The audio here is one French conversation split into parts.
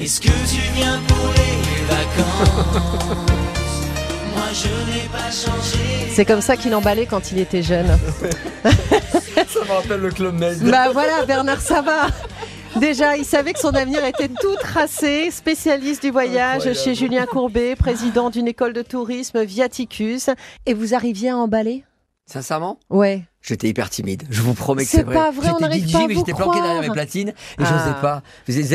Est-ce que tu viens pour les vacances Moi je n'ai pas changé. C'est comme ça qu'il emballait quand il était jeune. Ça me rappelle le Club Med. bah voilà, Bernard Sabat. Déjà, il savait que son avenir était tout tracé. Spécialiste du voyage Incroyable. chez Julien Courbet, président d'une école de tourisme Viaticus. Et vous arriviez à emballer? Sincèrement? Ouais. J'étais hyper timide. Je vous promets que C'est c'est vrai. pas vrai, on n'arrive pas à mais vous j'étais planqué derrière mes platines et Ah. j'osais pas.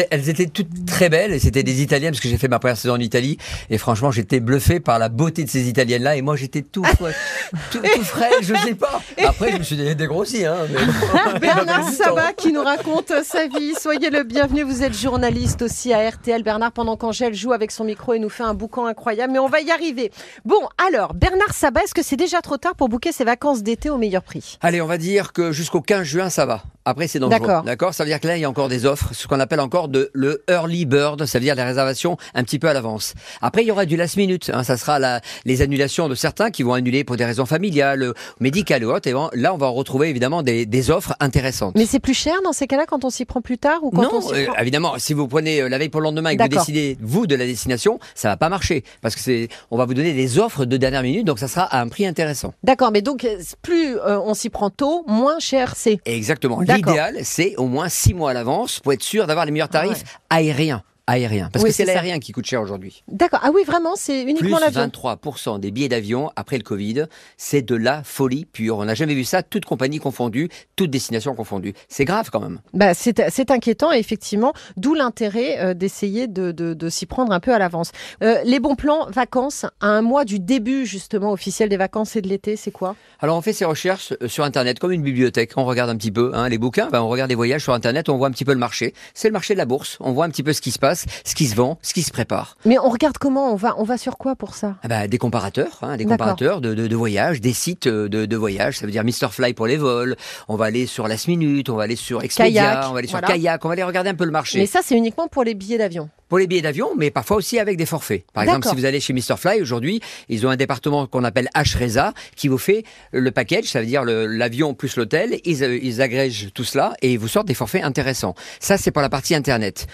Elles- étaient toutes très belles et c'était des italiennes parce que j'ai fait ma première saison en Italie et franchement j'étais bluffé par la beauté de ces italiennes là et moi j'étais tout frais, tout, tout frais, je sais pas. Après je me suis dé- dégrossi hein. mais- Bernard Sabat qui nous raconte sa vie. Soyez le bienvenu. Vous êtes journaliste aussi à RTL. Bernard, pendant qu'Angèle joue avec son micro et nous fait un boucan incroyable, mais on va y arriver. Bon, alors, Bernard Sabat, est-ce que c'est déjà trop tard pour booker ses vacances d'été au meilleur prix? Allez, on va dire que jusqu'au 15 juin, ça va. Après, c'est dangereux. D'accord. D'accord. Ça veut dire que là, il y a encore des offres, ce qu'on appelle encore de le early bird. Ça veut dire les réservations un petit peu à l'avance. Après, il y aura du last minute. hein. Ça sera la, les annulations de certains qui vont annuler pour des raisons familiales, médicales ou autres. Et là, on va retrouver évidemment des, des offres intéressantes. Mais c'est plus cher dans ces cas-là quand on s'y prend plus tard ou quand non, on s'y euh, prend... évidemment, si vous prenez euh, la veille pour le lendemain et que vous décidez, vous, de la destination, ça va pas marcher. Parce que c'est, on va vous donner des offres de dernière minute, donc ça sera à un prix intéressant. D'accord, mais donc euh, plus euh, on s'y prend tôt, moins cher c'est. Exactement. L'idéal, c'est au moins six mois à l'avance pour être sûr d'avoir les meilleurs tarifs Ah aériens. Aériens. Parce Oui, que c'est l'aérien qui coûte cher aujourd'hui. D'accord. Ah oui, vraiment, c'est uniquement l'avion. 23% des billets d'avion après le Covid, c'est de la folie pure. On n'a jamais vu ça, toute compagnie confondue, toute destination confondue. C'est grave quand même. Bah, c'est inquiétant, effectivement, d'où l'intérêt euh, d'essayer de, de- de s'y prendre un peu à l'avance. Euh, les bons plans vacances à un mois du début justement officiel des vacances et de l'été, c'est quoi? Alors on fait ces recherches euh, sur Internet comme une bibliothèque. On regarde un petit peu hein, les bouquins, ben, on regarde les voyages sur Internet, on voit un petit peu le marché. C'est le marché de la bourse. On voit un petit peu ce qui se passe, ce qui se vend, ce qui se prépare. Mais on regarde comment On va on va sur quoi pour ça? Ah bah, des comparateurs, hein, des comparateurs de, de, des sites euh, de, de voyages. Ça veut dire Mr Fly pour les vols. On va aller sur Last Minute, on va aller sur Expedia, Kayak, on va aller sur voilà. Kayak, on va aller regarder un peu le marché. Mais ça, c'est uniquement pour les billets d'avion. Pour les billets d'avion, mais parfois aussi avec des forfaits. Par exemple, si vous allez chez Mr Fly aujourd'hui, ils ont un département qu'on appelle H-Reza qui vous fait le package, ça veut dire l'avion plus l'hôtel. Ils, euh, ils agrègent tout cela et ils vous sortent des forfaits intéressants. Ça, c'est pour la partie Internet.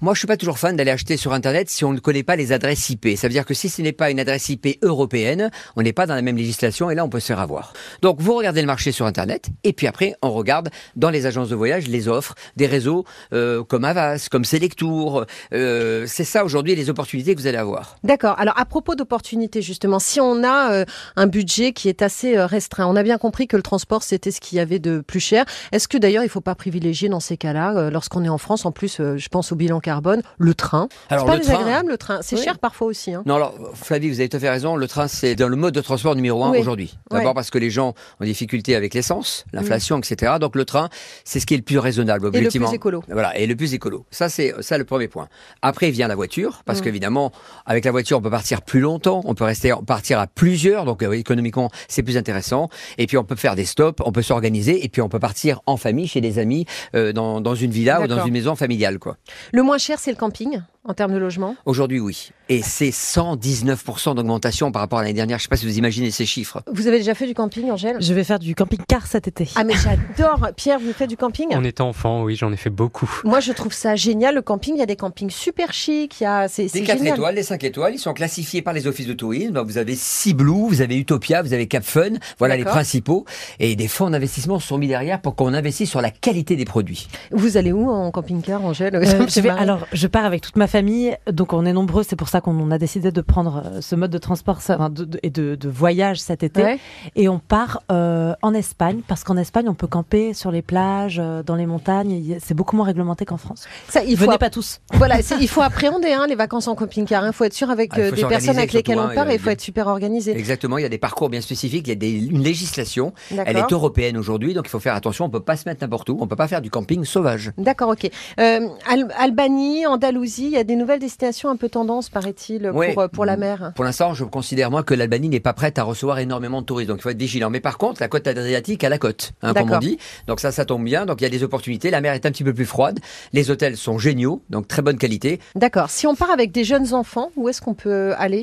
Moi, je suis pas toujours fan d'aller acheter sur Internet si on ne connaît pas les adresses IP. Ça veut dire que si ce n'est pas une adresse IP européenne, on n'est pas dans la même législation et là, on peut se faire avoir. Donc, vous regardez le marché sur Internet et puis après, on regarde dans les agences de voyage les offres des réseaux euh, comme Avas, comme Selectour. Euh, c'est ça aujourd'hui les opportunités que vous allez avoir. D'accord. Alors à propos d'opportunités justement, si on a euh, un budget qui est assez restreint, on a bien compris que le transport c'était ce qu'il y avait de plus cher. Est-ce que d'ailleurs il faut pas privilégier dans ces cas-là, lorsqu'on est en France, en plus je pense au bilan carbone, le train. C'est pas le train- désagréable le train. C'est Oui. cher parfois aussi. Hein. Non, alors, Flavie, vous avez tout à fait raison. Le train, c'est dans le mode de transport numéro un Oui. aujourd'hui. D'abord Ouais. parce que les gens ont des difficultés avec l'essence, l'inflation, etc. Donc, le train, c'est ce qui est le plus raisonnable, Et le objectivement. plus écolo. Voilà, et le plus écolo. Ça, c'est ça le premier point. Après vient la voiture, parce Mm. qu'évidemment, avec la voiture, on peut partir plus longtemps, on peut rester partir à plusieurs, donc euh, économiquement, c'est plus intéressant. Et puis, on peut faire des stops, on peut s'organiser, et puis on peut partir en famille, chez des amis, euh, dans, dans une villa ou dans une maison familiale, quoi. Le moins cher c'est le camping en termes de logement. Aujourd'hui, oui. Et c'est 119% d'augmentation par rapport à l'année dernière. Je sais pas si vous imaginez ces chiffres. Vous avez déjà fait du camping, Angèle? Je vais faire du camping-car cet été. Ah mais j'adore. Pierre, vous faites du camping? En étant enfant, oui, j'en ai fait beaucoup. Moi je trouve ça génial le camping. Il y a des campings super chics. Il y a c'est Les c'est 4 génial. étoiles, les 5 étoiles, ils sont classifiés par les offices de tourisme. Donc, vous avez Blue, vous avez Utopia, vous avez Cap Fun. Voilà les principaux. Et des fonds d'investissement sont mis derrière pour qu'on investisse sur la qualité des produits. Vous allez où en camping-car, Angèle? Euh, je vais, marrer. Alors, je pars avec toute ma famille, donc on est nombreux. C'est pour ça qu'on a décidé de prendre euh, ce mode de transport ça, enfin, de- de- et de, de voyage cet été. Ouais. Et on part euh, en Espagne, parce qu'en Espagne, on peut camper sur les plages, euh, dans les montagnes. C'est beaucoup moins réglementé qu'en France. Ça, il faut Venez pas tous. Voilà, c'est- il faut appréhender hein, les vacances en camping-car. Il faut être sûr avec Ah, euh, des personnes avec lesquelles surtout, on hein, part et il faut être super organisé. Exactement, il y a des parcours bien spécifiques, il y a des- une législation. Elle est européenne aujourd'hui, donc il faut faire attention. On peut pas se mettre n'importe où. On peut pas faire du camping sauvage. D'accord, ok. Euh, Al- Albanie, Andalousie, il y a des nouvelles destinations un peu tendance, paraît-il, Ouais. pour, euh, pour la mer. Pour l'instant, je considère moi que l'Albanie n'est pas prête à recevoir énormément de touristes, donc il faut être vigilant. Mais par contre, la côte adriatique a la côte, hein, comme on dit. Donc ça, ça tombe bien. Donc il y a des opportunités. La mer est un petit peu plus froide. Les hôtels sont géniaux, donc très bonne qualité. D'accord. Si on part avec des jeunes enfants, où est-ce qu'on peut aller?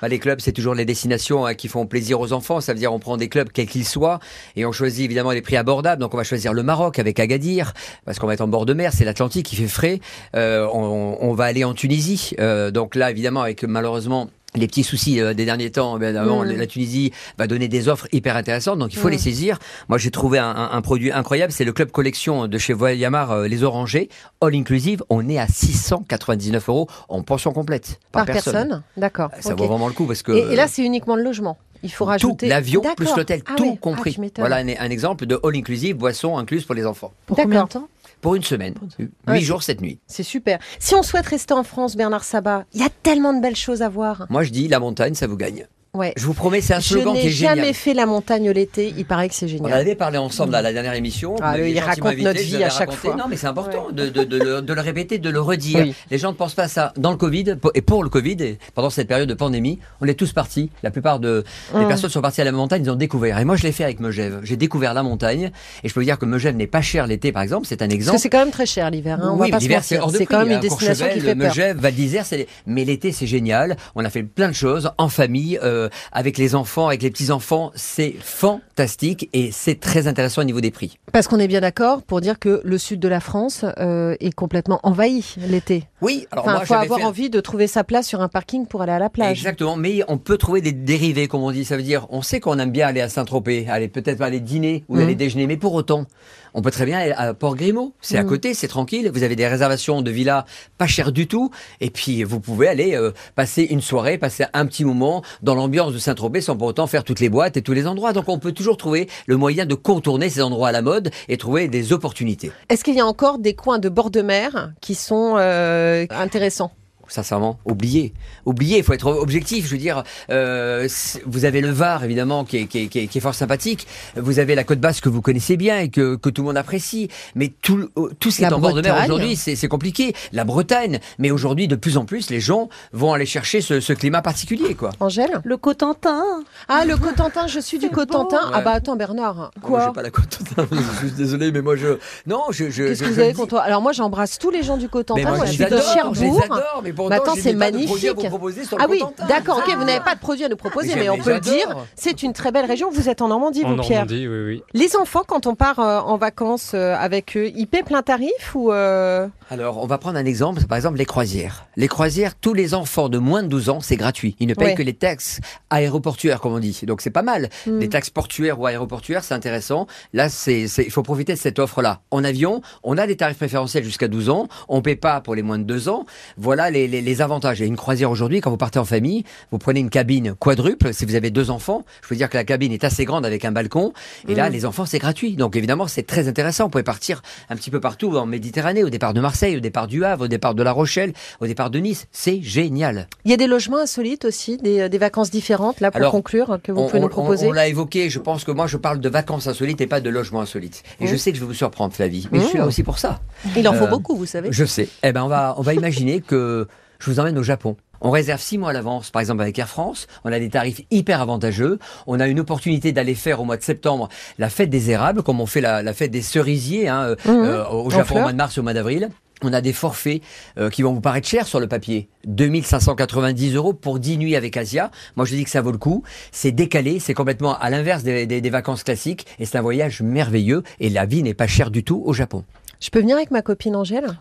Bah, les clubs, c'est toujours les destinations hein, qui font plaisir aux enfants. Ça veut dire on prend des clubs quels qu'ils soient et on choisit évidemment les prix abordables. Donc on va choisir le Maroc avec Agadir parce qu'on va être en bord de mer, c'est l'Atlantique qui fait frais. Euh, on, on va aller en Tunisie. Euh, donc là, évidemment, avec malheureusement les petits soucis euh, des derniers temps, évidemment, Mm. la Tunisie va donner des offres hyper intéressantes, donc il faut Mm. les saisir. Moi, j'ai trouvé un, un- un produit incroyable, c'est le club collection de chez Voyamar, euh, les Orangers, all inclusive. On est à 699 euros en pension complète par, Par personne, D'accord. Ça vaut vraiment le coup parce que Et, et là, c'est uniquement le logement. Il faut tout, rajouter l'avion plus l'hôtel, Ah tout ouais. Ah, compris. voilà un, un exemple de all inclusive, boisson incluse pour les enfants. Pour D'accord. combien de temps Pour une semaine, huit Ouais, jours, cette nuit. C'est super. Si on souhaite rester en France, Bernard Sabat, il y a tellement de belles choses à voir. Moi, je dis la montagne, ça vous gagne. Ouais. Je vous promets, c'est un Je slogan qui n'ai est génial. jamais fait la montagne l'été. Il paraît que c'est On en génial. avait parlé ensemble à la dernière émission. Ah, il raconte notre invité, je vie à chaque raconté. fois. Non, mais c'est important de, de- de le, de le répéter, de le redire. Oui. Les gens ne pensent pas à ça. Dans le Covid, et pour le Covid, et pendant cette période de pandémie, on est tous partis. La plupart de, des Hum. personnes sont parties à la montagne, ils ont découvert. Et moi, je l'ai fait avec Megève. J'ai découvert la montagne. Et je peux vous dire que Megève n'est pas cher l'été, par exemple. C'est un Parce exemple. que c'est quand même très cher l'hiver. Hein, on oui, l'hiver c'est hors de C'est prix. quand même hein. une destination qui fait peur. Megève, Val d'Isère, mais l'été c'est génial. On a fait plein de choses en famille, euh, avec les enfants, avec les petits enfants. C'est fantastique et c'est très intéressant au niveau des prix. Parce qu'on est bien d'accord pour dire que le sud de la France euh, est complètement envahi l'été. Oui, alors Enfin, moi faut avoir fait- envie de trouver sa place sur un parking pour aller à la plage. Exactement, mais on peut trouver des dérivés, comme on dit. Ça veut dire, on sait qu'on aime bien aller à Saint-Tropez, aller peut-être aller dîner ou Mhm. aller déjeuner, mais pour autant, on peut très bien aller à Port-Grimaud. C'est à Mhm. côté, c'est tranquille. Vous avez des réservations de villas pas chères du tout, et puis vous pouvez aller euh, passer une soirée, passer un petit moment dans l'ambiance de Saint-Tropez sans pour autant faire toutes les boîtes et tous les endroits. Donc on peut toujours trouver le moyen de contourner ces endroits à la mode et trouver des opportunités. Est-ce qu'il y a encore des coins de bord de mer qui sont euh, intéressants? Sincèrement, oubliez. Oubliez, il faut être objectif. Je veux dire, euh, vous avez le Var, évidemment, qui est, qui, est, qui est- qui est fort sympathique. Vous avez la côte basse que vous connaissez bien et que, que tout le monde apprécie. Mais tout, le- tout ce qui La est en bord de mer Bretagne. aujourd'hui, c'est c'est compliqué. La Bretagne. Mais aujourd'hui, de plus en plus, les gens vont aller chercher ce, ce climat particulier, quoi. Angèle Le Cotentin Ah, le Cotentin, je suis du Cotentin. beau. Ah bah attends Bernard. Moi, Quoi j'ai pas la côte. je suis désolé, mais moi, je. Non, je. je Qu'est-ce je- que vous je avez contre toi? Alors moi j'embrasse tous les gens du Mais Cotentin. moi, Moi, je je suis de je les Cherbourg. adore, mais pour Autant, attends, c'est n'ai pas de produit à magnifique. vous proposer sur le Ah oui, Cotentin. d'accord, ok, vous n'avez pas de produit à nous proposer, Mais mais on peut le dire, c'est une très belle région. Vous êtes en Normandie, En vous, Pierre. Normandie, oui, oui. Les enfants, quand on part euh, en vacances euh, avec eux, ils paient plein tarif ou euh, Alors, on va prendre un exemple, par exemple les croisières. Les croisières, tous les enfants de moins de 12 ans, c'est gratuit. Ils ne payent Ouais. que les taxes aéroportuaires, comme on dit. Donc, c'est pas mal. Hmm. Les taxes portuaires ou aéroportuaires, c'est intéressant. Là, c'est, c'est- il faut profiter de cette offre-là. En avion, on a des tarifs préférentiels jusqu'à 12 ans. On paie pas pour les moins de 2 ans. Voilà les, les, les avantages. Et une croisière aujourd'hui, quand vous partez en famille, vous prenez une cabine quadruple. Si vous avez deux enfants, je veux dire que la cabine est assez grande avec un balcon. Et là, Mm. les enfants, c'est gratuit. Donc, évidemment, c'est très intéressant. Vous pouvez partir un petit peu partout en Méditerranée, au départ de Marseille, au départ du Havre, au départ de La Rochelle, au départ de Nice. C'est génial. il y a des logements insolites aussi, des, des vacances différentes, là pour Alors, conclure, que vous on pouvez nous proposer on l'a évoqué. Je pense que moi, je parle de vacances insolites et pas de logements insolites. Et Mm. je sais que je vais vous surprendre, Flavie. Mais je suis là Mm. aussi pour ça. Il en faut Euh, beaucoup, vous savez. Je sais. Eh ben, on va, on va imaginer que je vous emmène au Japon. On réserve six mois à l'avance, par exemple avec Air France. On a des tarifs hyper avantageux. On a une opportunité d'aller faire au mois de septembre la fête des érables, comme on fait la, la fête des cerisiers hein, euh, Mhm. euh, au Japon au mois de mars et au mois d'avril. On a des forfaits euh, qui vont vous paraître chers sur le papier. 2590 euros pour 10 nuits avec Asia. Moi, je dis que ça vaut le coup. C'est décalé, c'est complètement à l'inverse des, des- des vacances classiques. Et c'est un voyage merveilleux. Et la vie n'est pas chère du tout au Japon. Je peux venir avec ma copine Angèle?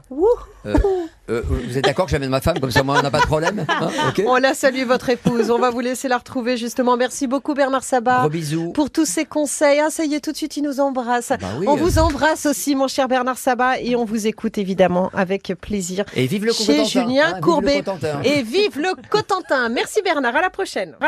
Euh, euh, vous êtes d'accord que j'amène ma femme Comme ça, moi, on n'a pas de problème hein On la salue, votre épouse. On va vous laisser la retrouver justement. Merci beaucoup Bernard Sabat Gros bisous. pour tous ces conseils. Ah, ça y est, tout de suite, il nous embrasse. Bah oui, on euh. vous embrasse aussi, mon cher Bernard Sabat, et on vous écoute évidemment avec plaisir. Et vive le Chez Julien hein, vive le Courbet. Cotentin. Et vive le Cotentin. Merci Bernard, à la prochaine.